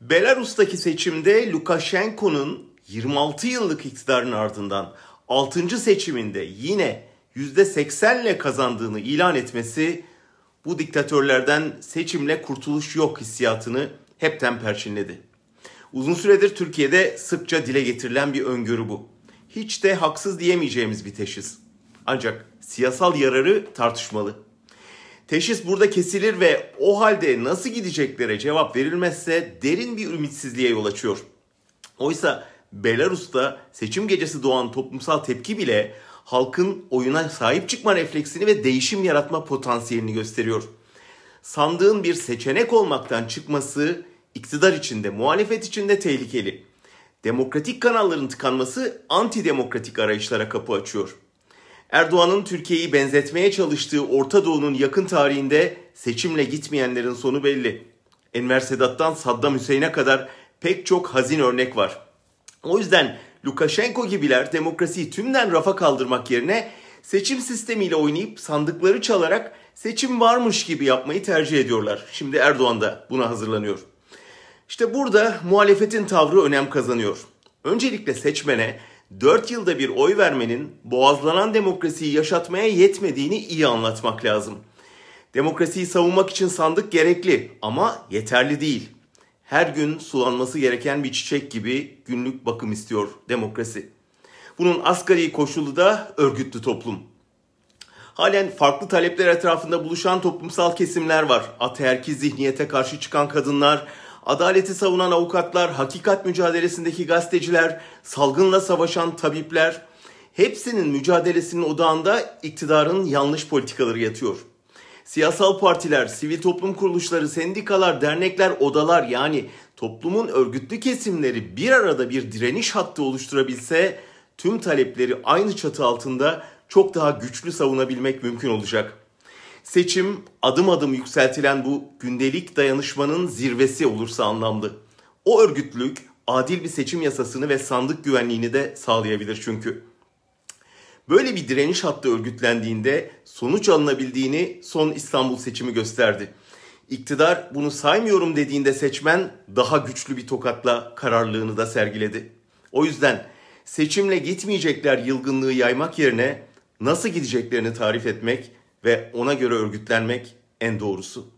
Belarus'taki seçimde Lukashenko'nun 26 yıllık iktidarın ardından 6. seçiminde yine %80 ile kazandığını ilan etmesi bu diktatörlerden seçimle kurtuluş yok hissiyatını hepten perçinledi. Uzun süredir Türkiye'de sıkça dile getirilen bir öngörü bu. Hiç de haksız diyemeyeceğimiz bir teşhis. Ancak siyasal yararı tartışmalı. Teşhis burada kesilir ve o halde nasıl gideceklere cevap verilmezse derin bir ümitsizliğe yol açıyor. Oysa Belarus'ta seçim gecesi doğan toplumsal tepki bile halkın oyuna sahip çıkma refleksini ve değişim yaratma potansiyelini gösteriyor. Sandığın bir seçenek olmaktan çıkması iktidar içinde, muhalefet içinde tehlikeli. Demokratik kanalların tıkanması antidemokratik arayışlara kapı açıyor. Erdoğan'ın Türkiye'yi benzetmeye çalıştığı Orta Doğu'nun yakın tarihinde seçimle gitmeyenlerin sonu belli. Enver Sedat'tan Saddam Hüseyin'e kadar pek çok hazin örnek var. O yüzden Lukashenko gibiler demokrasiyi tümden rafa kaldırmak yerine seçim sistemiyle oynayıp sandıkları çalarak seçim varmış gibi yapmayı tercih ediyorlar. Şimdi Erdoğan da buna hazırlanıyor. İşte burada muhalefetin tavrı önem kazanıyor. Öncelikle seçmene 4 yılda bir oy vermenin boğazlanan demokrasiyi yaşatmaya yetmediğini iyi anlatmak lazım. Demokrasiyi savunmak için sandık gerekli ama yeterli değil. Her gün sulanması gereken bir çiçek gibi günlük bakım istiyor demokrasi. Bunun asgari koşulu da örgütlü toplum. Halen farklı talepler etrafında buluşan toplumsal kesimler var. Ataerki zihniyete karşı çıkan kadınlar, adaleti savunan avukatlar, hakikat mücadelesindeki gazeteciler, salgınla savaşan tabipler, hepsinin mücadelesinin odağında iktidarın yanlış politikaları yatıyor. Siyasal partiler, sivil toplum kuruluşları, sendikalar, dernekler, odalar yani toplumun örgütlü kesimleri bir arada bir direniş hattı oluşturabilse tüm talepleri aynı çatı altında çok daha güçlü savunabilmek mümkün olacak. Seçim adım adım yükseltilen bu gündelik dayanışmanın zirvesi olursa anlamlı. O örgütlülük adil bir seçim yasasını ve sandık güvenliğini de sağlayabilir çünkü. Böyle bir direniş hattı örgütlendiğinde sonuç alınabildiğini son İstanbul seçimi gösterdi. İktidar bunu saymıyorum dediğinde seçmen daha güçlü bir tokatla kararlılığını da sergiledi. O yüzden seçimle gitmeyecekler yılgınlığı yaymak yerine nasıl gideceklerini tarif etmek ve ona göre örgütlenmek en doğrusu.